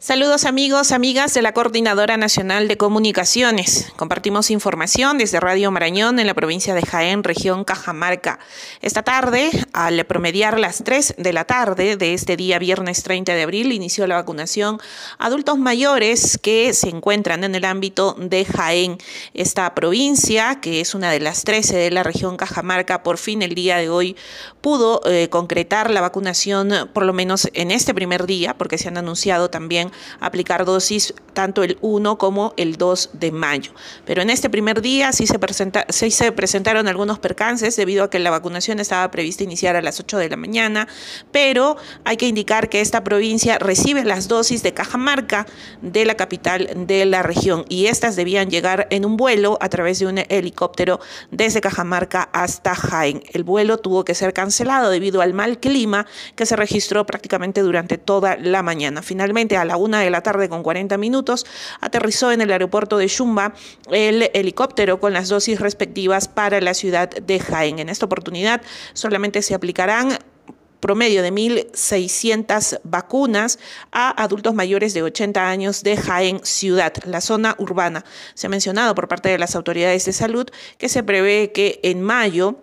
Saludos amigos, amigas de la Coordinadora Nacional de Comunicaciones. Compartimos información desde Radio Marañón en la provincia de Jaén, región Cajamarca. Esta tarde, al promediar las 3 de la tarde de este día viernes 30 de abril, inició la vacunación a adultos mayores que se encuentran en el ámbito de Jaén. Esta provincia, que es una de las 13 de la región Cajamarca, por fin el día de hoy pudo eh, concretar la vacunación, por lo menos en este primer día, porque se han anunciado también aplicar dosis tanto el 1 como el 2 de mayo. Pero en este primer día sí se, presenta, sí se presentaron algunos percances debido a que la vacunación estaba prevista iniciar a las 8 de la mañana, pero hay que indicar que esta provincia recibe las dosis de Cajamarca de la capital de la región y estas debían llegar en un vuelo a través de un helicóptero desde Cajamarca hasta Jaén. El vuelo tuvo que ser cancelado debido al mal clima que se registró prácticamente durante toda la mañana. Finalmente, a la una de la tarde con 40 minutos, aterrizó en el aeropuerto de Yumba el helicóptero con las dosis respectivas para la ciudad de Jaén. En esta oportunidad solamente se aplicarán promedio de 1.600 vacunas a adultos mayores de 80 años de Jaén Ciudad, la zona urbana. Se ha mencionado por parte de las autoridades de salud que se prevé que en mayo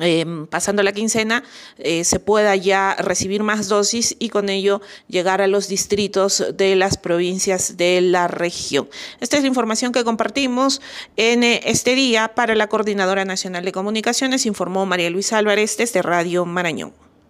Em, pasando la quincena, eh, se pueda ya recibir más dosis y con ello llegar a los distritos de las provincias de la región. Esta es la información que compartimos en eh, este día para la Coordinadora Nacional de Comunicaciones, informó María Luisa Álvarez desde Radio Marañón.